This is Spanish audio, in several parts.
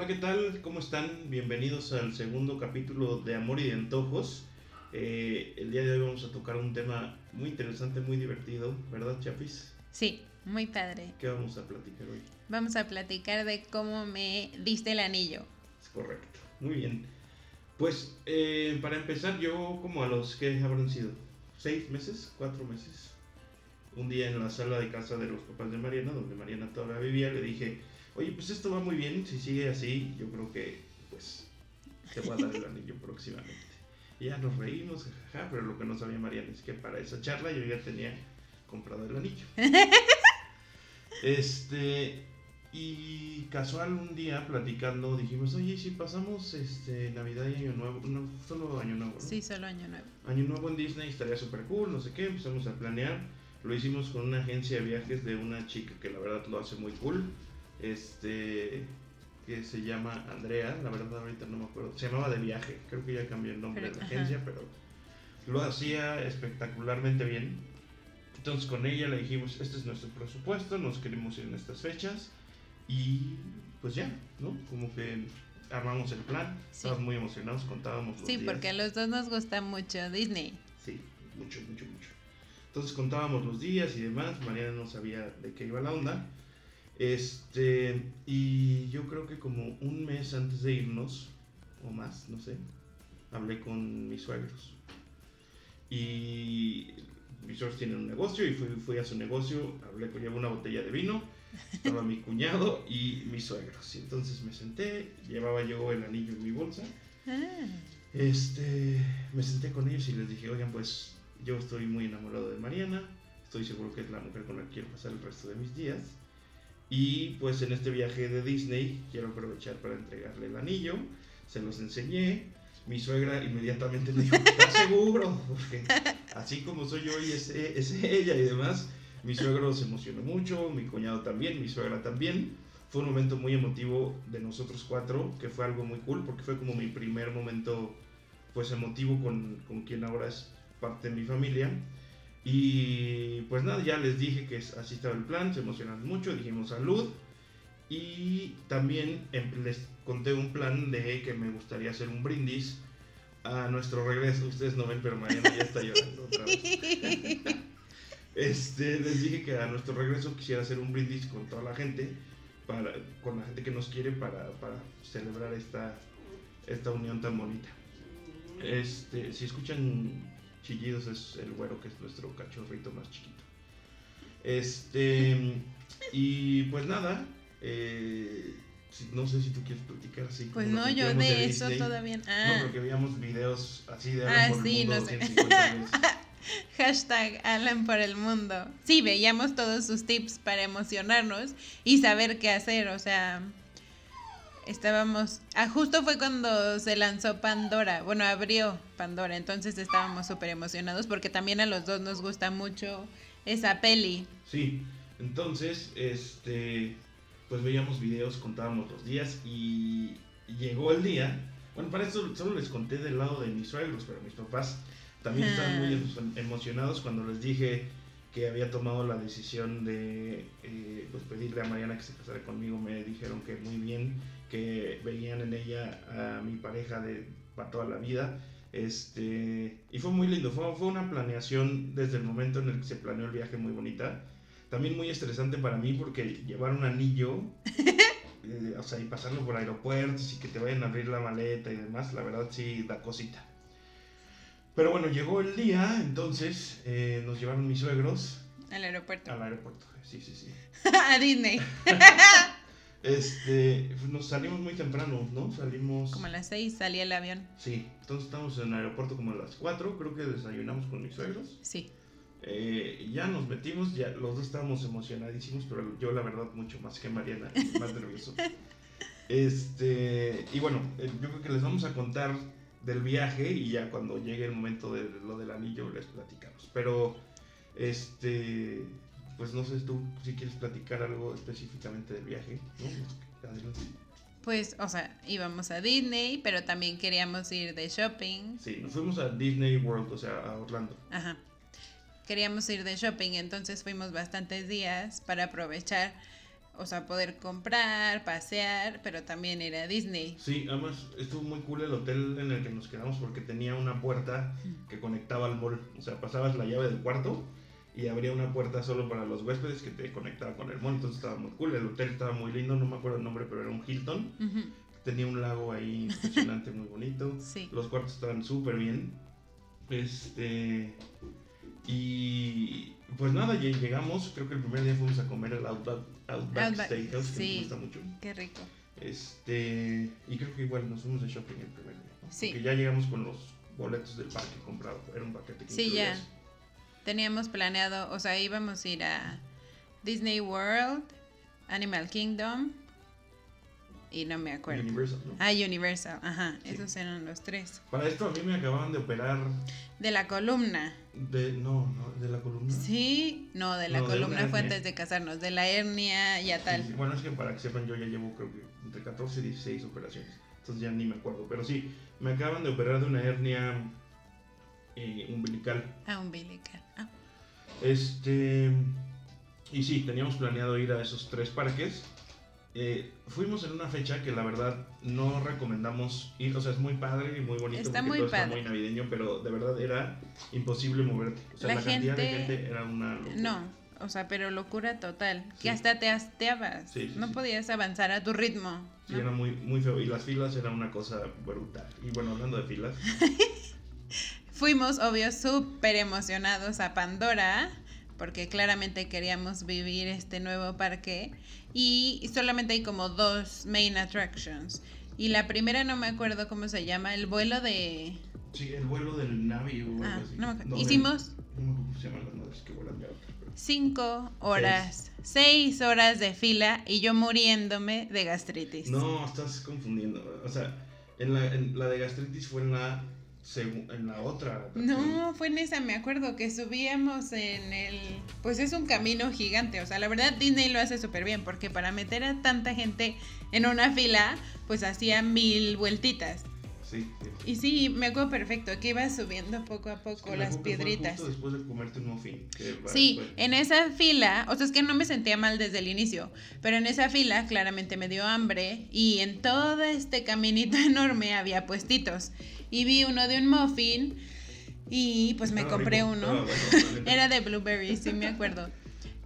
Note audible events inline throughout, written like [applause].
Hola, ¿qué tal? ¿Cómo están? Bienvenidos al segundo capítulo de Amor y de Antojos. Eh, el día de hoy vamos a tocar un tema muy interesante, muy divertido, ¿verdad, Chapis? Sí, muy padre. ¿Qué vamos a platicar hoy? Vamos a platicar de cómo me diste el anillo. Es correcto, muy bien. Pues eh, para empezar, yo como a los que habrán sido seis meses, cuatro meses, un día en la sala de casa de los papás de Mariana, donde Mariana todavía vivía, le dije, oye, pues esto va muy bien, si sigue así, yo creo que pues te voy a dar el anillo [laughs] próximamente. Y ya nos reímos, jajaja, pero lo que no sabía Mariana es que para esa charla yo ya tenía comprado el anillo. [laughs] Este, y casual un día platicando dijimos, oye, si pasamos este Navidad y Año Nuevo, no, solo Año Nuevo. ¿no? Sí, solo año nuevo. Año Nuevo en Disney estaría súper cool, no sé qué, empezamos a planear. Lo hicimos con una agencia de viajes de una chica que la verdad lo hace muy cool. Este, que se llama Andrea, la verdad ahorita no me acuerdo. Se llamaba De Viaje, creo que ya cambió el nombre Pero- de la ajá. agencia, pero lo hacía espectacularmente bien. Entonces con ella le dijimos, este es nuestro presupuesto, nos queremos ir en estas fechas. Y pues ya, ¿no? Como que armamos el plan, Sí. estábamos muy emocionados, contábamos los Sí, días. porque a los dos nos gusta mucho Disney. Sí, mucho, mucho, mucho. Entonces contábamos los días y demás. Mariana no sabía de qué iba la onda. Este, y yo creo que como un mes antes de irnos, o más, no sé, hablé con mis suegros. Y mis suegros tienen un negocio y fui, fui a su negocio, hablé con llevo una botella de vino, estaba mi cuñado y mis suegros. Y entonces me senté, llevaba yo el anillo en mi bolsa. Ah, Este, me senté con ellos y les dije, oigan, pues yo estoy muy enamorado de Mariana, estoy seguro que es la mujer con la que quiero pasar el resto de mis días. Y pues en este viaje de Disney quiero aprovechar para entregarle el anillo, se los enseñé. Mi suegra inmediatamente me dijo, ¿estás seguro? Porque así como soy yo y es, es ella y demás, mi suegro se emocionó mucho, mi cuñado también, mi suegra también. Fue un momento muy emotivo de nosotros cuatro, que fue algo muy cool, porque fue como mi primer momento pues emotivo con, con quien ahora es parte de mi familia. Y pues nada, ya les dije que así estaba el plan, se emocionaron mucho, dijimos salud. Y también em- les conté un plan de que me gustaría hacer un brindis a nuestro regreso. Ustedes no ven, pero Mariana ya está llorando otra vez. [laughs] Este, les dije que a nuestro regreso quisiera hacer un brindis con toda la gente, para, con la gente que nos quiere para, para celebrar esta, esta unión tan bonita. Este, si escuchan chillidos es el güero que es nuestro cachorrito más chiquito. Este, y pues nada, eh, no sé si tú quieres platicar así. Pues no, yo de eso Disney. todavía. No, Ah, porque veíamos videos así de Ah, Alan por el mundo no sé. 250 veces. [laughs] hashtag Alan por el mundo. Sí, veíamos todos sus tips para emocionarnos y saber qué hacer. O sea, estábamos. Ah, justo fue cuando se lanzó Pandora. Bueno, abrió Pandora. Entonces estábamos súper emocionados porque también a los dos nos gusta mucho esa peli. Sí, entonces, este, pues veíamos videos, contábamos los días y llegó el día. Bueno, para eso solo les conté del lado de mis suegros, pero mis papás también estaban muy em- emocionados cuando les dije que había tomado la decisión de eh, pues pedirle a Mariana que se casara conmigo. Me dijeron que muy bien, que veían en ella a mi pareja de para toda la vida. Este, y fue muy lindo, fue, fue una planeación desde el momento en el que se planeó el viaje muy bonita. También muy estresante para mí porque llevar un anillo, [laughs] eh, o sea, y pasarlo por aeropuertos y que te vayan a abrir la maleta y demás, la verdad sí da cosita. Pero bueno, llegó el día, entonces eh, nos llevaron mis suegros Al aeropuerto. al aeropuerto. Sí, sí, sí. [laughs] a Disney. [laughs] Este, nos salimos muy temprano, ¿no? Salimos... Como a las seis salía el avión. Sí, entonces estamos en el aeropuerto como a las 4, creo que desayunamos con mis suegros. Sí. Eh, ya nos metimos, ya los dos estábamos emocionadísimos, pero yo la verdad mucho más que Mariana, [laughs] más nervioso. Este, y bueno, eh, yo creo que les vamos a contar del viaje y ya cuando llegue el momento de lo del anillo les platicamos. Pero, este, pues no sé tú si quieres platicar algo específicamente del viaje, ¿no? Adelante. Pues, o sea, íbamos a Disney, pero también queríamos ir de shopping. Sí, nos fuimos a Disney World, o sea, a Orlando. Ajá. Queríamos ir de shopping, entonces fuimos bastantes días para aprovechar o sea, poder comprar, pasear, pero también era Disney. Sí, además estuvo muy cool el hotel en el que nos quedamos porque tenía una puerta que conectaba al mall. O sea, pasabas la llave del cuarto y abría una puerta solo para los huéspedes que te conectaba con el mall. Entonces estaba muy cool. El hotel estaba muy lindo, no me acuerdo el nombre, pero era un Hilton. Ujú. Tenía un lago ahí impresionante, muy bonito. Sí. Los cuartos estaban súper bien. Este. Y. Pues nada, llegamos. Creo que el primer día fuimos a comer al Outback, Outback Outback, Steakhouse, que me gusta mucho. Qué rico. Este. Y creo que igual nos fuimos de shopping el primer día. ¿no? Sí. Porque ya llegamos con los boletos del parque comprado. Era un paquete que Sí, ya. Teníamos planeado, o sea, íbamos a ir a Disney World, Animal Kingdom y no me acuerdo. Universal, ¿no? Ah, Universal, ajá, Sí. esos eran los tres. Para esto a mí me acababan de operar De la columna. de. No, no, de la columna. Sí, no, de la No, de una columna fue antes de casarnos, de la hernia y a tal. sí. Bueno, es que para que sepan, yo ya llevo creo que entre 14 y 16 operaciones. Entonces ya ni me acuerdo. Pero sí, me acaban de operar de una hernia eh, umbilical. Ah, umbilical. Ah, Este. Y sí, teníamos planeado ir a esos tres parques. Eh, fuimos en una fecha que la verdad no recomendamos ir. O sea, es muy padre y muy bonito. Está muy todo está padre. muy navideño, pero de verdad era imposible moverte. O sea, La la, cantidad de gente- gente era una. locura. no, o sea, pero locura total. Sí. Que hasta te hasteabas. Sí, sí, no podías avanzar a tu ritmo. Sí, ¿no? era muy, muy feo. Y las filas eran una cosa brutal. Y bueno, hablando de filas. [laughs] Fuimos, obvio, súper emocionados a Pandora, porque claramente queríamos vivir este nuevo parque. Y solamente hay como dos main attractions. Y la primera no me acuerdo cómo se llama, el vuelo de... Sí, el vuelo del Navi o algo Ah, así. no me acuerdo. No, Hicimos no se llaman las madres que vuelan de pero- cinco horas, seis horas de fila y yo muriéndome de gastritis. No, estás confundiendo. O sea, en la, en la de gastritis fue en la, en la otra. No, fue en esa, me acuerdo que subíamos en el... Pues es un camino gigante, o sea, la verdad Disney lo hace súper bien, porque para meter a tanta gente en una fila, pues hacía mil vueltitas. Sí, sí. Y sí, me acuerdo perfecto, que iba subiendo poco a Es poco que las acuerdo que fue piedritas. Justo después de comerte un muffin. Sí, en esa fila, o sea, es que no me sentía mal desde el inicio, pero en esa fila claramente me dio hambre y en todo este caminito [laughs] enorme había puestitos. Y vi uno de un muffin y pues me Estaba compré rico, uno. bueno, [laughs] neta. Era de blueberry, sí me acuerdo.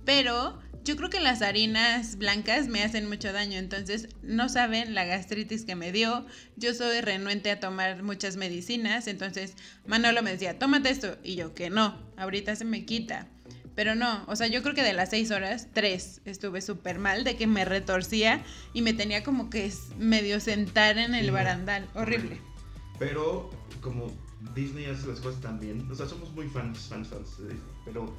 Pero yo creo que las harinas blancas me hacen mucho daño, entonces no saben la gastritis que me dio. Yo soy renuente a tomar muchas medicinas, entonces Manolo me decía, tómate esto. Y yo que no, ahorita se me quita. Pero no, o sea, yo creo que de las seis horas, tres estuve súper mal, de que me retorcía y me tenía como que medio sentar en el Sí, barandal. Horrible. Pero como Disney hace las cosas tan bien, o sea, somos muy fans, fans, fans de Disney, pero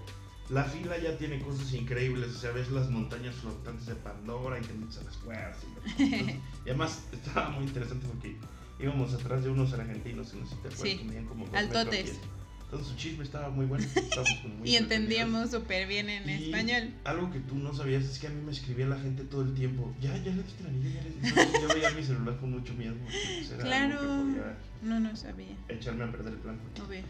la fila ya tiene cosas increíbles, o sea, ves las montañas flotantes de Pandora y te metes a las cuevas. Y, [laughs] y además estaba muy interesante porque íbamos atrás de unos argentinos, que no sé si te acuerdas, Sí, como dos altotes. metros. Entonces su chisme estaba muy bueno. [laughs] muy Y entendíamos súper bien en Y español. Algo que tú no sabías es que a mí me escribía la gente todo el tiempo. Ya, ya le diste el anillo, ya le Entonces yo veía mi celular con mucho miedo. pues, era Claro. algo que podía No, no sabía. echarme a perder el plan. Obvio.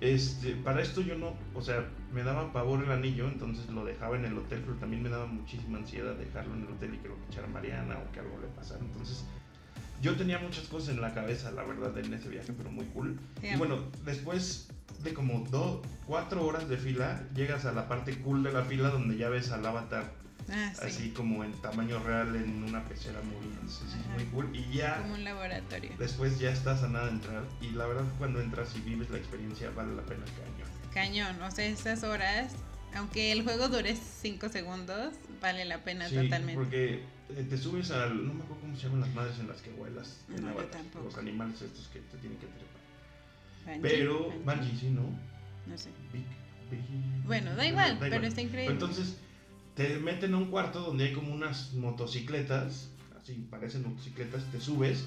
Este, para esto yo no, o sea, me daba pavor el anillo, entonces lo dejaba en el hotel, pero también me daba muchísima ansiedad dejarlo en el hotel y que lo echara Mariana o que algo le pasara. Entonces, yo tenía muchas cosas en la cabeza, la verdad, en ese viaje, pero muy cool. Y bueno, después de como dos, cuatro horas de fila, llegas a la parte cool de la fila donde ya ves al avatar Ah, sí. así como en tamaño real en una pecera moviéndose, sí, muy cool. Y ya Como un laboratorio. después ya estás a nada de entrar y la verdad cuando entras y vives la experiencia vale la pena cañón. Cañón. O sea, esas horas, aunque el juego dure 5 segundos, vale la pena Sí, totalmente. porque te subes al, no me acuerdo cómo se llaman las madres en las que vuelas, en No, yo tampoco. los animales estos que te tienen que trepar. Bungie, Pero, Bungie, Bungie, sí, ¿no? No sé. Big- Big- Bueno, da igual, pero igual. está increíble. Entonces, te meten a un cuarto donde hay como unas motocicletas, así parecen motocicletas, te subes,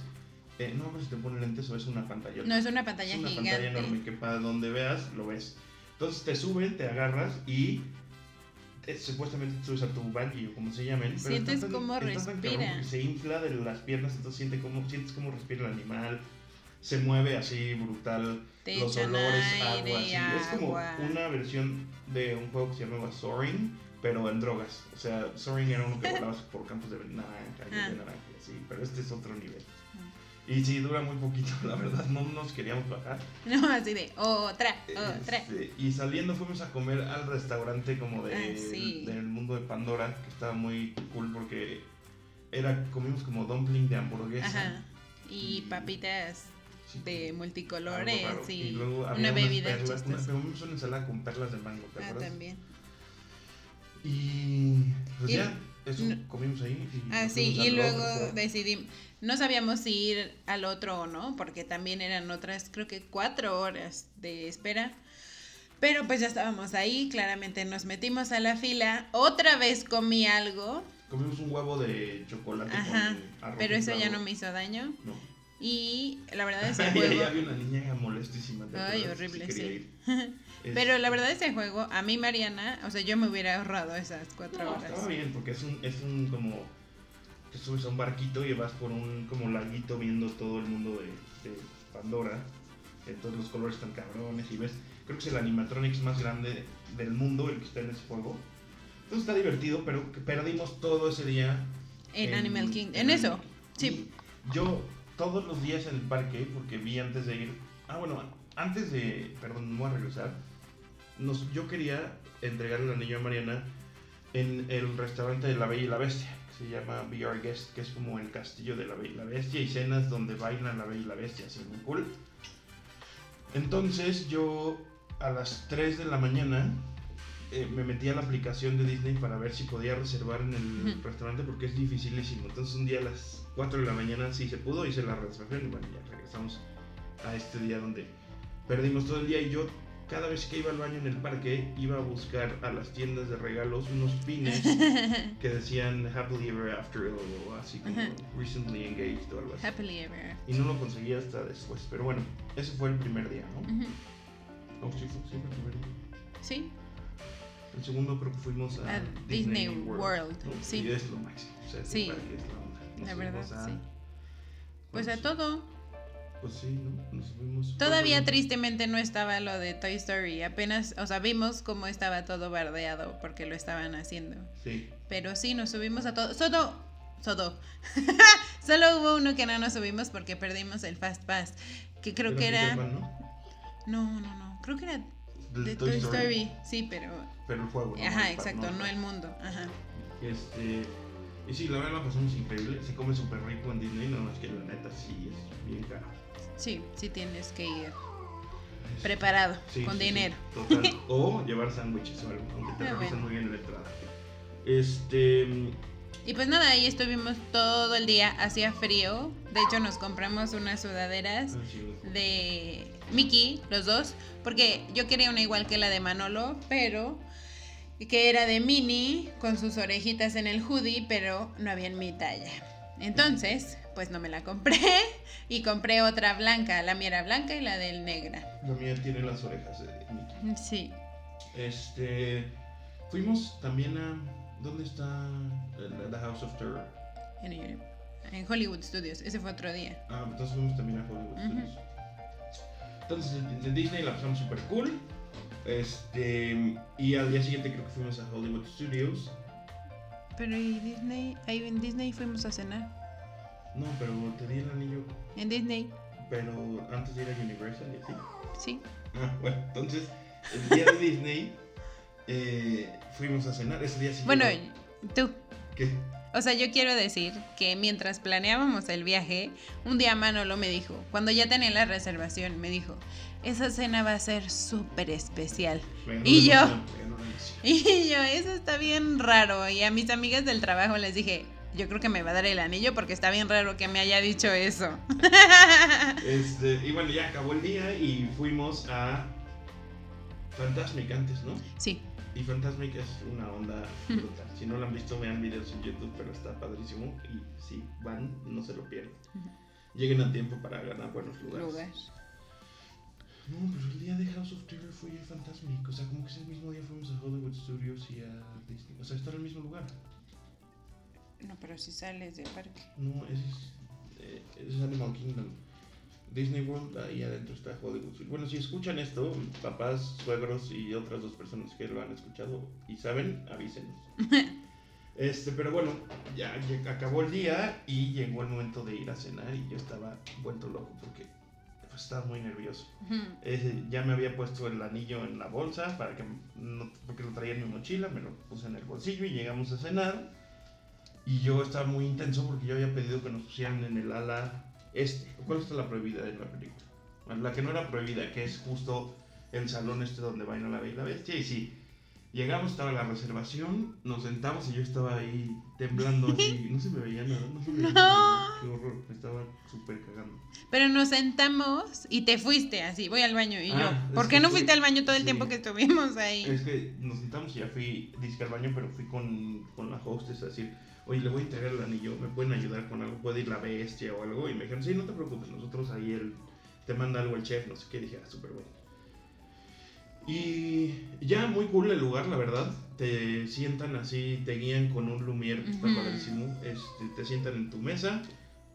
eh, no sé si te ponen lentes o es una pantalla. no, es una pantalla es una gigante. pantalla enorme que para donde veas lo ves. Entonces te suben, te agarras y eh, supuestamente te subes a tu bungee o como se llamen. pero Sientes tan- cómo respira. Se infla de las piernas, entonces siente cómo, sientes cómo respira el animal. Se mueve así brutal. Te los olores, agua, así. Es como una versión de un juego que se llamaba Soaring, pero en drogas. O sea, Soaring era uno que volabas por campos de naranja, y Ah. de naranja, sí, pero este es otro nivel. Y sí, dura muy poquito, [laughs] la verdad, no nos queríamos bajar. [laughs] No, así de otra, otra. Este, y saliendo fuimos a comer al restaurante como de, Ah, sí. del mundo de Pandora, que estaba muy cool porque era, comimos como dumpling de hamburguesa. Ajá. Y papitas Sí, de multicolores y, luego una había unas bebida perlas, una, comimos una ensalada con perlas de mango, ¿te Ah, acuerdas? también. Y pues Y- ya, eso no- comimos ahí. Y Ah, sí, y luego otro. decidimos, no sabíamos si ir al otro o no, porque también eran otras, creo que cuatro horas de espera. Pero pues ya estábamos ahí, claramente nos metimos a la fila, otra vez comí algo, Comimos un huevo de chocolate Ajá, con arroz pero eso ya no me hizo daño. No. Y la verdad ese [laughs] Ahí juego... había una niña molestísima. ¿te Ay, horrible, sí. [laughs] Pero la verdad ese juego, a mí Mariana, o sea, yo me hubiera ahorrado esas cuatro No, horas. estaba bien, porque es un, es un como. Te subes a un barquito y vas por un como laguito viendo todo el mundo de, de Pandora. Entonces los colores están cabrones y ves. Creo que es el animatronics más grande del mundo el que está en ese juego. Entonces está divertido, pero perdimos todo ese día. En Animal King, en eso, Animal sí. Yo todos los días en el parque, porque vi antes de ir. Ah, bueno, antes de. Perdón, no voy a regresar. Nos, yo quería entregarle el anillo a Mariana en el restaurante de la Bella y la Bestia, que se llama Be Our Guest, que es como el castillo de la Bella y la Bestia y cenas donde bailan la Bella y la Bestia, así muy cool. Entonces yo a las 3 de la mañana eh, me metí a la aplicación de Disney para ver si podía reservar en el restaurante porque es dificilísimo. Entonces un día a las 4 de la mañana sí se pudo, hice la reservación y bueno, ya regresamos a este día donde perdimos todo el día y yo cada vez que iba al baño en el parque iba a buscar a las tiendas de regalos unos pines [laughs] que decían Happily Ever After o así como. Recently Engaged o algo así. Happily ever. Y no lo conseguí hasta después, pero bueno, ese fue el primer día, ¿no? No, sí, fue, sí fue el primer día. Sí, El segundo creo que fuimos a, A Disney World, sí. Y es lo máximo. O sea, Sí. es la onda. Nos La verdad, fuimos a- sí. pues a todo. Pues sí, ¿no? Nos fuimos. Todavía tristemente no estaba lo de Toy Story. Apenas, o sea, vimos cómo estaba todo bardeado porque lo estaban haciendo. Sí. Pero sí, nos subimos a todo. Solo. Solo. [laughs] Solo hubo uno que no nos subimos porque perdimos el Fast Pass. Que creo que Peter era. Pan, ¿no? No, no, no. Creo que era de Toy Story. Sí, pero. Pero el juego. ¿no? Ajá, El exacto, no el mundo. Ajá. Este. Y sí, la verdad la pasamos increíble. Se come súper rico en Disney, nada más que la neta sí es bien caro. Sí, sí tienes que ir preparado, Sí, con sí, sí, dinero. total. [laughs] O llevar sándwiches o algo, aunque te Ah, revisan bueno. muy bien en la entrada. Este. Y pues nada, ahí estuvimos todo el día, hacía frío. De hecho, nos compramos unas sudaderas ah, de Mickey, los dos, porque yo quería una igual que la de Manolo, pero que era de Minnie, con sus orejitas en el hoodie, pero no había en mi talla. Entonces, pues no me la compré [laughs] y compré otra blanca, la mía era blanca y la del negra. La mía tiene las orejas de Mickey. Sí, Este. Fuimos también a. ¿Dónde está The House of Terror? en, en Hollywood Studios, ese fue otro día. Ah, entonces fuimos también a Hollywood. Studios. Entonces en- en Disney la pasamos súper cool. Este. Y al día siguiente creo que fuimos a Hollywood Studios. Pero ¿y Disney? Ahí en Disney fuimos a cenar. No, pero te di el anillo. En Disney, Pero antes de ir a Universal y así. sí. Ah, bueno, entonces el día de Disney eh, fuimos a cenar. Ese día sí. Bueno, tú. ¿Qué? O sea, yo quiero decir que mientras planeábamos el viaje, un día Manolo me dijo, cuando ya tenía la reservación, me dijo, esa cena va a ser súper especial. Y yo. emoción. [laughs] Y yo, eso está bien raro. Y a mis amigas del trabajo les dije, yo creo que me va a dar el anillo porque está bien raro que me haya dicho eso. Este, y bueno, ya acabó el día y fuimos a Fantasmic antes, ¿no? Sí, Y Fantasmic es una onda brutal. Si no lo han visto, vean videos en YouTube, pero está padrísimo. Y si van, no se lo pierdan. Lleguen a tiempo para ganar buenos lugares. lugar. No, pero el día de House of Terror fue el Fantasmic. O sea, como que ese mismo día fuimos a Hollywood Studios y a Disney. O sea, está en el mismo lugar. No, pero si sales del parque. No, ese es, eh, ese es Animal Kingdom. Disney World, ahí adentro está Hollywood. Bueno, si escuchan esto, papás, suegros y otras dos personas que lo han escuchado y saben, avísenos. [laughs] este, pero bueno, ya, ya acabó el día y llegó el momento de ir a cenar y yo estaba vuelto loco porque pues, estaba muy nervioso. Eh, ya me había puesto el anillo en la bolsa para que no, porque lo traía en mi mochila, me lo puse en el bolsillo y llegamos a cenar. Y yo estaba muy intenso porque yo había pedido que nos pusieran en el ala este. ¿Cuál está la prohibida de la película? La que no era prohibida, que es justo el salón este donde baila la bella y la bestia. Y sí, llegamos, estaba la reservación, nos sentamos y yo estaba ahí temblando así. [laughs] No se me veía nada, no se me veía No. nada. Qué horror, me estaba súper cagando. Pero nos sentamos y te fuiste así, voy al baño. Y Ah, yo, ¿por qué no fue- fuiste al baño todo el sí. tiempo que estuvimos ahí? Es que nos sentamos y ya fui, dije al baño, pero fui con, con la hostess a decir, oye, le voy a entregar el anillo, ¿me pueden ayudar con algo? ¿Puede ir la bestia o algo? Y me dijeron, sí, no te preocupes, nosotros ahí el, te manda algo el chef, no sé qué, dije, ah, súper bueno. Y ya muy cool el lugar, la verdad. Te sientan así, te guían con un lumier que está Ujú. padrísimo. Este, te sientan en tu mesa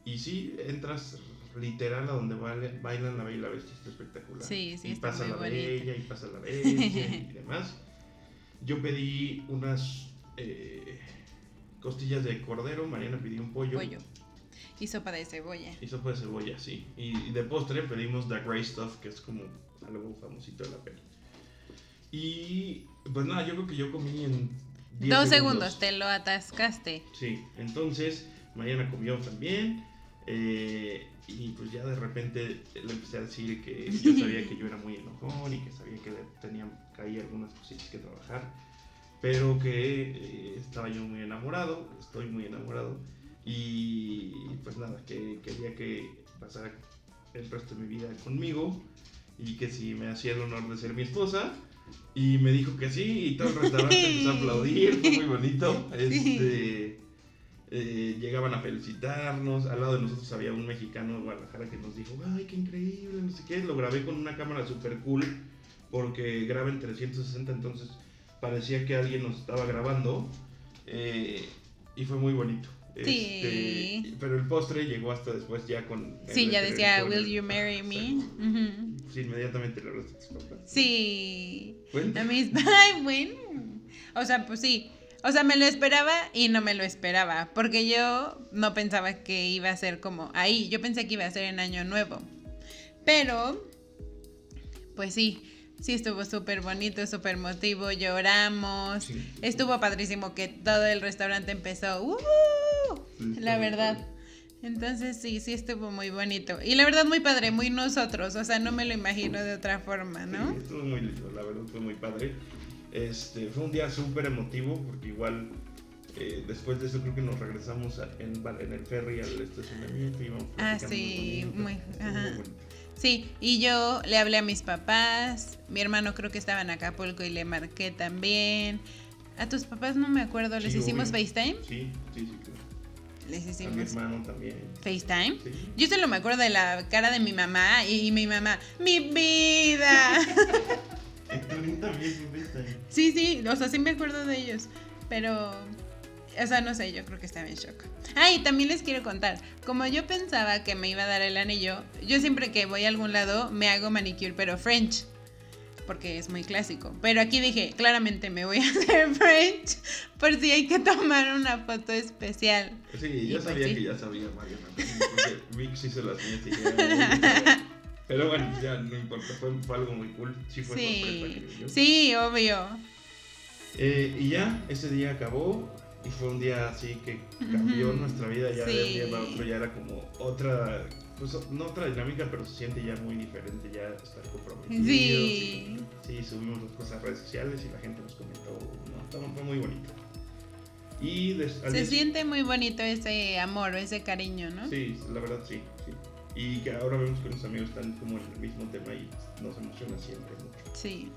y sí, entras literal a donde bailan la bella y la bestia. Está espectacular. Sí, sí, y está pasa muy la bonito. bella y pasa la [laughs] bestia y demás. Yo pedí unas eh, costillas de cordero, Mariana pidió un pollo. Pollo. Y sopa de cebolla. Y sopa de cebolla, sí. Y, y de postre pedimos The Grey Stuff, que es como algo famosito de la peli. Y pues nada, yo creo que yo comí en 10 Dos segundos, te lo atascaste. Sí, entonces Mariana comió también. eh, y pues ya de repente le empecé a decir que yo sabía que yo era muy enojón y que sabía que tenía que hay algunas cositas que trabajar. Pero que eh, estaba yo muy enamorado, estoy muy enamorado. Y pues nada, que quería que pasara el resto de mi vida conmigo y que si me hacía el honor de ser mi esposa. Y me dijo que sí, y todo el restaurante [laughs] empezó a aplaudir, fue muy bonito. Este, eh, llegaban a felicitarnos, al lado de nosotros había un mexicano de Guadalajara que nos dijo, ay, qué increíble, no sé qué. Lo grabé con una cámara super cool, porque graba en 360, entonces parecía que alguien nos estaba grabando. eh, y fue muy bonito. Sí. Este, pero el postre llegó hasta después ya con... Sí, ya decía, ¿Will you marry me? Ujú. Sí, inmediatamente le hablaste a tus papás. Sí. A mis. [laughs] Ay, bueno. O sea, pues sí. O sea, me lo esperaba y no me lo esperaba. Porque yo no pensaba que iba a ser como ahí. Yo pensé que iba a ser en Año Nuevo. Pero, pues sí. Sí, estuvo súper bonito, súper emotivo. Lloramos. Sí. Estuvo padrísimo que todo el restaurante empezó. "Uh", Sí, la verdad. padre. Entonces sí, sí estuvo muy bonito. Y la verdad muy padre, muy nosotros. O sea, no me lo imagino de otra forma, ¿no? Sí, estuvo muy lindo, la verdad fue muy padre. Este, fue un día súper emotivo porque igual eh, después de eso creo que nos regresamos a- en, el ferry al estacionamiento y íbamos Ah, sí, muy- ajá. bonito. Sí, y yo le hablé a mis papás, mi hermano creo que estaba en Acapulco y le marqué también. A tus papás no me acuerdo, ¿les Sí, hicimos obvio. FaceTime? Sí, sí, sí, claro. Les A mi hicimos hermano también. FaceTime. Sí. Yo solo me acuerdo de la cara de mi mamá y, y mi mamá, mi vida. [laughs] También FaceTime. sí, sí, o sea, sí me acuerdo de ellos, pero, o sea, no sé, yo creo que estaba en shock. Ah, y también les quiero contar, como yo pensaba que me iba a dar el anillo, yo siempre que voy a algún lado me hago manicure, pero French. Porque es muy clásico. Pero aquí dije, claramente me voy a [laughs] hacer French por si hay que tomar una foto especial. Sí, Y yo pues sabía sí. que ya sabía Mariana. Porque sí se las ya- ya sabía. Pero bueno, ya no importa, fue, fue algo muy cool. Sí fue sorpresa, Sí, yo. sí, obvio. Eh, y ya, ese día acabó y fue un día así que cambió nuestra vida. Ya de un día para otro ya era como otra, pues no otra dinámica, pero se siente ya muy diferente ya estar comprometidos. Sí. y- sí, subimos las cosas a redes sociales y la gente nos comentó. No, fue muy bonito. Y Se día- siente muy bonito ese amor, ese cariño, ¿no? Sí, la verdad sí, sí. Y que ahora vemos que los amigos están como en el mismo tema y nos emociona siempre mucho. Sí.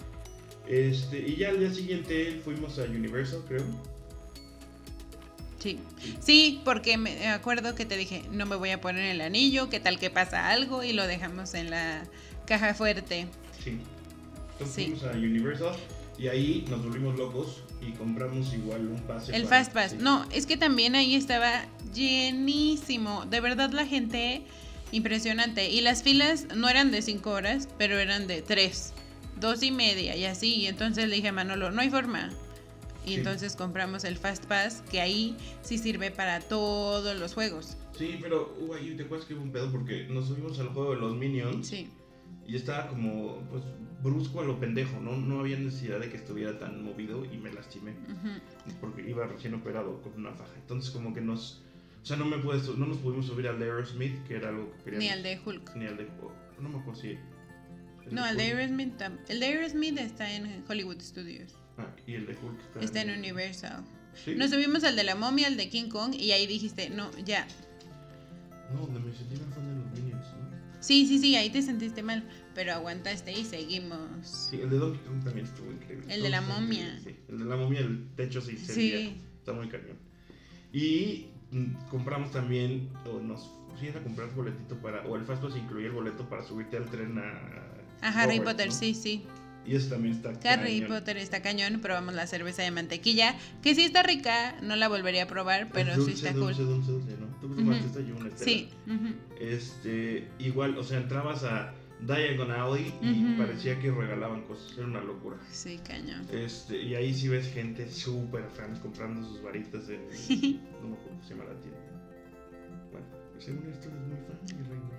Este, y ya al día siguiente fuimos a Universal, creo. Sí. Sí, porque me acuerdo que te dije, no me voy a poner el anillo, qué tal que pasa algo y lo dejamos en la caja fuerte. Sí. Entonces Sí. fuimos a Universal y ahí nos volvimos locos y compramos igual un pase. El para- Fast Pass. sí. No, es que también ahí estaba llenísimo. De verdad la gente impresionante. Y las filas no eran de cinco horas, pero eran de tres, dos y media y así. Y entonces le dije a Manolo, no hay forma. Y Sí. entonces compramos el Fast Pass, que ahí sí sirve para todos los juegos. Sí, pero hubo ahí, ¿te acuerdas que hubo un pedo? Porque nos subimos al juego de los Minions Sí. y estaba como, pues, brusco a lo pendejo, ¿no? No había necesidad de que estuviera tan movido y me lastimé. Ujú. Porque iba recién operado con una faja. Entonces, como que nos. O sea, no, me pude, no nos pudimos subir al de Aerosmith, que era algo que queríamos. Ni al de Hulk. Ni al de. oh, no me acuerdo si. el No, el de Hulk. Aerosmith, el de Aerosmith está en Hollywood Studios. Ah, y el de Hulk está, Está en Universal. Sí. Nos subimos al de la momia, al de King Kong, y ahí dijiste, no, ya. No, donde me sentí más fan de los Minions, ¿no? Sí, sí, sí, ahí te sentiste mal, pero aguantaste y seguimos. Sí, el de Donkey Kong también estuvo increíble. El de la momia. Sí, el de la momia, el techo sí se Sí. Está muy cañón. Y mm, compramos también, o nos fuimos a comprar boletito para, o el Fast Pass incluía el boleto para subirte al tren a. A Harry Potter, ¿no? sí, sí. Y eso también está Harry cañón. Potter está cañón, probamos la cerveza de mantequilla, que sí está rica, no la volvería a probar, pero sí está dulce, cool. dulce, dulce, ¿no? Tú tomaste Ujú. esta y una Estela. Sí. Este, igual, o sea, entrabas a Diagon Alley y parecía que regalaban cosas, era una locura. sí, cañón. Este, y ahí sí ves gente súper fans comprando sus varitas en. [laughs] no me acuerdo cómo se llama la tienda. Bueno, según esto es muy fan, mi reina.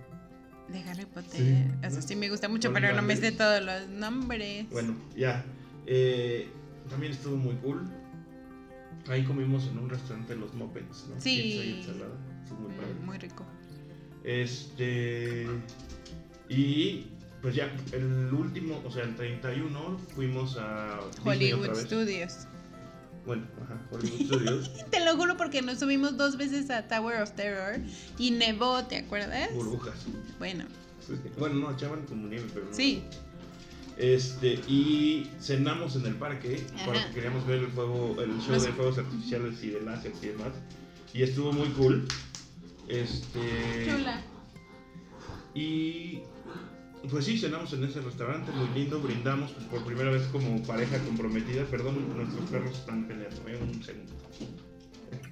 De Harry Potter, Sí. eso sí me gusta mucho, pero no me sé todos los nombres. Bueno, ya. Eh, también estuvo muy cool. Ahí comimos en un restaurante los Muppets, ¿no? Sí. Pizza y ensalada. Estuvo muy padre. Mm, muy rico. Este. Y pues ya, el último, o sea, el 31, fuimos a Hollywood. Studios. Bueno, ajá, Hollywood Studios. [laughs] Te lo juro porque nos subimos dos veces a Tower of Terror y nevó, ¿te acuerdas? burbujas. Bueno, Bueno, no, echaban como nieve, pero no. sí. Este, y cenamos en el parque Ajá. porque queríamos ver el juego, el show de fuegos artificiales y de láser y demás. Y estuvo muy cool. Este. Chula. Y pues sí, cenamos en ese restaurante muy lindo, brindamos pues, por primera vez como pareja comprometida. Perdón, nuestros perros están peleando, ¿eh? un segundo.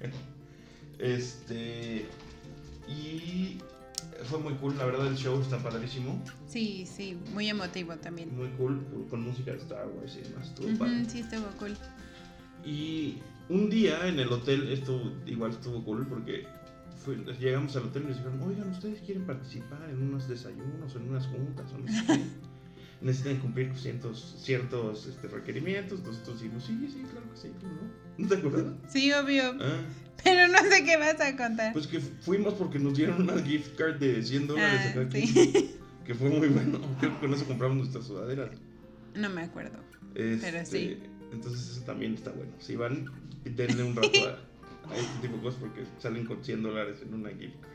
[laughs] este. Y fue muy cool, la verdad el show está padrísimo. Sí, sí, muy emotivo también. Muy cool, con música de Star Wars y demás. Estuvo Ujú, padre. sí, estuvo cool. Y un día en el hotel, esto igual estuvo cool porque fue- llegamos al hotel y nos dijeron, oigan, ¿ustedes quieren participar en unos desayunos o en unas juntas o no sé qué? [laughs] Necesitan cumplir ciertos, ciertos este, requerimientos. Nosotros dijimos, sí, sí, claro que sí, ¿cómo no? ¿No te acuerdas? Sí, obvio. Ah, Pero no sé qué vas a contar. pues que fuimos porque nos dieron una gift card de 100 dólares Ah, acá aquí, sí. [laughs] que fue muy bueno. [laughs] Creo que con eso compramos nuestras sudaderas. No me acuerdo. Este, sí. Entonces eso también está bueno. Si van, denle un rato a, a este tipo de cosas porque salen con 100 dólares en una gift card.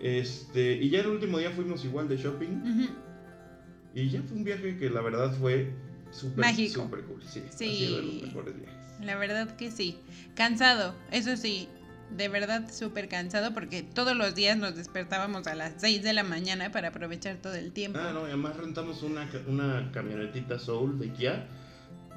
Este, y ya el último día fuimos igual de shopping Ujú. y ya fue un viaje que la verdad fue súper, súper cool. Sí, ha Sí. sido de los mejores viajes. La verdad que sí. Cansado, eso sí. De verdad súper cansado porque todos los días nos despertábamos a las 6 de la mañana para aprovechar todo el tiempo. Ah, no, y además rentamos una, una camionetita Soul de Kia,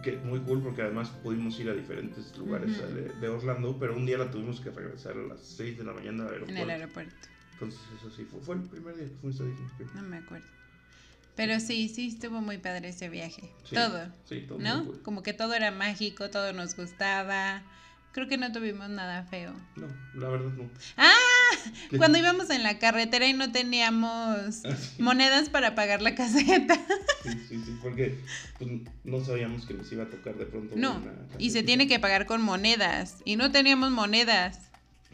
que muy cool porque además pudimos ir a diferentes lugares Ujú. de, de Orlando, pero un día la tuvimos que regresar a las 6 de la mañana al en aeropuerto. el aeropuerto. Entonces eso sí, fue, fue el primer día que fuimos a Disney. No me acuerdo. Pero sí, sí estuvo muy padre ese viaje. Sí, Todo, Sí, todo ¿no? cool. Como que todo era mágico, todo nos gustaba. Creo que no tuvimos nada feo. No, la verdad no. ¡Ah! [laughs] ¿Qué? Cuando íbamos en la carretera y no teníamos Ah, sí. monedas para pagar la caseta. Sí, sí, sí, porque pues, no sabíamos que nos iba a tocar de pronto. No, y se tiene que pagar con monedas. Y no teníamos monedas.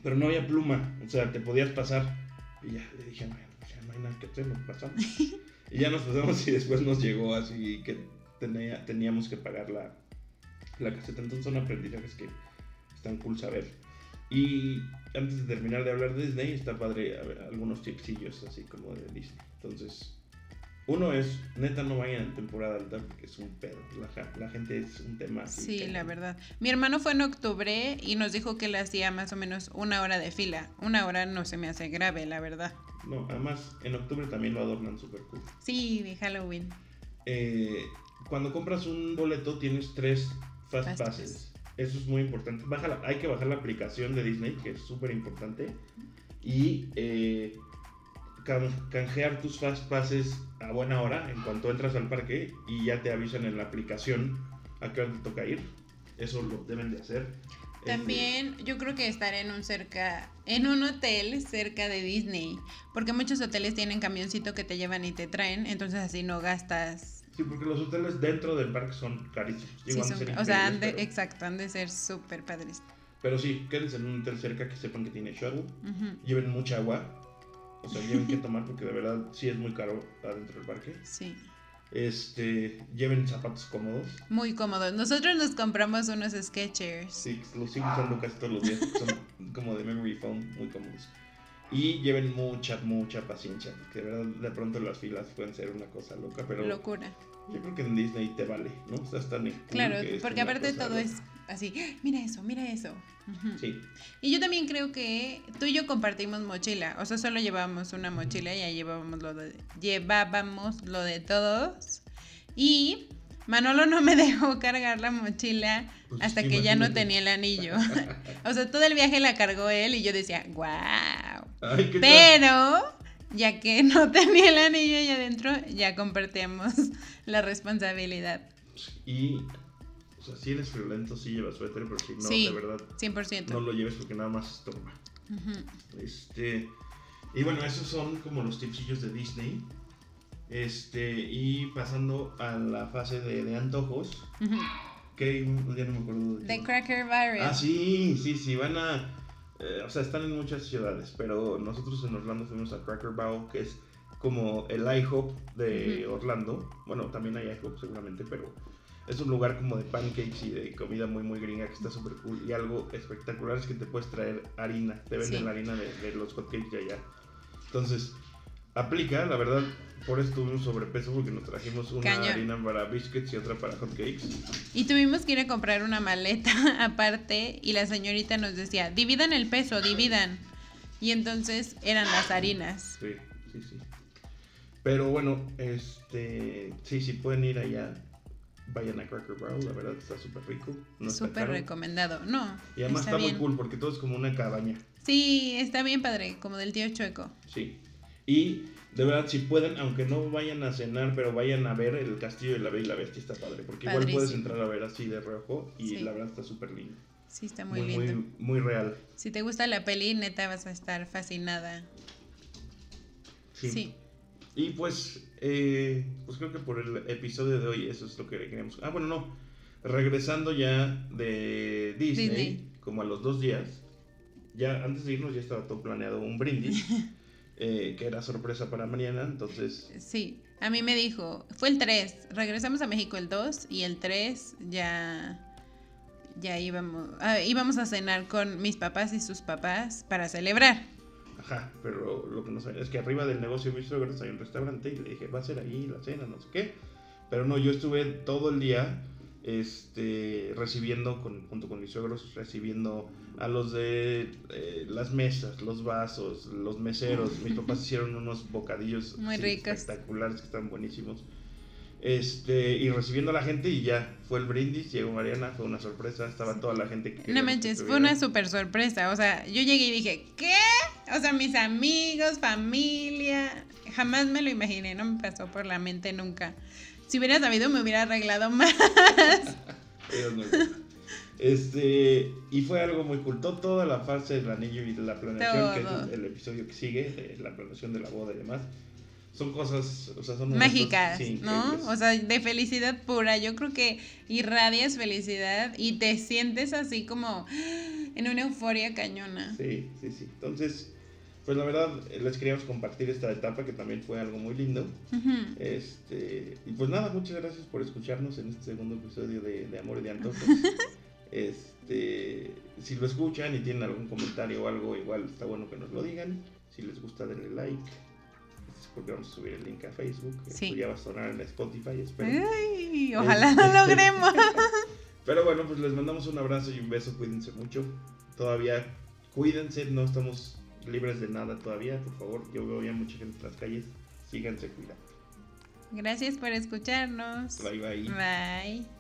Pero no había pluma, o sea, te podías pasar. Y ya, le dije, ya no hay nada que hacer, nos pasamos. [laughs] y ya nos pasamos y después nos llegó así que tenía, teníamos que pagar la, la caseta. Entonces son aprendizajes que están cool saber. Y antes de terminar de hablar de Disney, está padre a ver, algunos tipsillos así como de Disney. Entonces, uno es, neta, no vayan en temporada alta porque es un pedo. La, la gente es un tema así. Sí, que- la verdad. Mi hermano fue en octubre y nos dijo que le hacía más o menos una hora de fila. Una hora no se me hace grave, la verdad. No, además en octubre también lo adornan super cool. Sí, de Halloween. Eh, cuando compras un boleto tienes tres fast, Fast passes. Eso es muy importante. Baja la- hay que bajar la aplicación de Disney, que es súper importante. Y eh, can- canjear tus fast passes a buena hora en cuanto entras al parque y ya te avisan en la aplicación a qué hora te toca ir. Eso lo deben de hacer. También yo creo que estar en un cerca, en un hotel cerca de Disney, porque muchos hoteles tienen camioncito que te llevan y te traen, entonces así no gastas. Sí, porque los hoteles dentro del parque son carísimos. Sí, son- ser o sea, han de- pero- exacto, han de ser súper padres. Pero sí, quédense en un hotel cerca que sepan que tiene. Ujú, Lleven mucha agua. O sea, lleven que tomar porque de verdad sí es muy caro adentro del parque. Sí, Este, lleven zapatos cómodos. muy cómodos. Nosotros nos compramos unos Skechers. Sí, los sigo usando casi todos los días. Son como de memory foam, muy cómodos. Y lleven mucha, mucha paciencia. Porque de verdad, de pronto las filas pueden ser una cosa loca. Pero Locura. yo creo que en Disney te vale, ¿no? O sea, Claro, porque aparte todo loca. es así, "Ah, mira eso, mira eso. Sí, Y yo también creo que tú y yo compartimos mochila, o sea, solo llevábamos una mochila y ahí llevábamos lo de, llevábamos lo de todos. Y Manolo no me [laughs] dejó cargar la mochila Pues, hasta que ya no tenía el anillo. [laughs] o sea, todo el viaje la cargó él y yo decía, wow. Ay, ¿qué tal? Pero, ya que no tenía el anillo ahí adentro, ya compartíamos la responsabilidad. Y, o sea, si eres violento, sí lleva suéter, pero si no, Sí. de verdad, 100%. no lo lleves porque nada más estorba. Ujú. Este, y bueno, esos son como los tipsillos de Disney. Este, y pasando a la fase de, de antojos, que ya no me acuerdo de The. Cracker Barrel. Ah, sí, sí, sí, van a. eh, o sea, están en muchas ciudades, pero nosotros en Orlando fuimos a Cracker Barrel, que es como el IHOP de. Orlando. Bueno, también hay IHOP seguramente, pero es un lugar como de pancakes y de comida muy, muy gringa que está súper cool. Y algo espectacular es que te puedes traer harina, te venden Sí. la harina de, de los hotcakes de allá. Entonces, aplica, la verdad. Por eso tuvimos sobrepeso porque nos trajimos una Cañón. harina para biscuits y otra para hotcakes. Y tuvimos que ir a comprar una maleta [laughs] aparte y la señorita nos decía, dividan el peso, dividan. Y entonces eran las harinas. Sí, sí, sí. Pero bueno, este, sí, si pueden ir allá, vayan a Cracker Barrel, la verdad está súper rico. No Súper recomendado. No, Y además está está, muy cool porque todo es como una cabaña. Sí, está bien padre, como del tío Chueco. Sí. Y de verdad, si pueden, aunque no vayan a cenar, pero vayan a ver el castillo de la Bella y la Bestia, está padre. Porque igual puedes entrar a ver así de reojo y Sí. la verdad está súper lindo. Sí, está muy, Muy, lindo. muy, muy real. Si te gusta la peli, neta vas a estar fascinada. Sí. Sí. Y pues, eh, pues creo que por el episodio de hoy eso es lo que queríamos. Ah, bueno, no. Regresando ya de Disney, Disney. como a los dos días, ya antes de irnos ya estaba todo planeado un brindis, [laughs] eh, que era sorpresa para mañana, entonces, Sí, a mí me dijo, fue el 3, regresamos a México el 2 y el 3 ya, ya íbamos, ah, íbamos a cenar con mis papás y sus papás para celebrar. ajá, pero lo que no sabía es que arriba del negocio de mis suegros hay un restaurante y le dije, va a ser ahí la cena, no sé qué. Pero no, yo estuve todo el día este, recibiendo, con, junto con mis suegros, recibiendo a los de eh, las mesas, los vasos, los meseros. Mis [laughs] papás hicieron unos bocadillos Muy espectaculares que están buenísimos. Este, y recibiendo a la gente y ya, fue el brindis, llegó Mariana, fue una sorpresa, estaba toda la gente que No que manches, fue una súper sorpresa. O sea, yo llegué y dije, ¿qué? O sea, mis amigos, familia. Jamás me lo imaginé, no me pasó por la mente nunca. Si hubiera sabido, me hubiera arreglado [laughs] más. Muy buena. Este, y fue algo muy cool. To- Toda la fase del anillo y de la planeación, que Todo. es el, episodio que sigue, la planeación de la boda y demás, son cosas, o sea, son momentos, Mágicas, sí, ¿no? O sea, de felicidad pura. Yo creo que irradias felicidad y te sientes así como en una euforia cañona. Sí, sí, sí. Entonces, pues la verdad, eh, les queríamos compartir esta etapa que también fue algo muy lindo. Este, y pues nada, muchas gracias por escucharnos en este segundo episodio de, de Amor y de Antojos. [laughs] Este, si lo escuchan y tienen algún comentario o algo, igual está bueno que nos lo digan. Si les gusta, denle like. Porque vamos a subir el link a Facebook. Sí. Esto ya va a sonar en Spotify, espero. Ay, ojalá Este- lo [laughs] logremos. [laughs] Pero bueno, pues les mandamos un abrazo y un beso. Cuídense mucho. Todavía cuídense, no estamos libres de nada todavía. Por favor, yo veo ya mucha gente en las calles. Síganse cuidando. Gracias por escucharnos. Bye bye. Bye.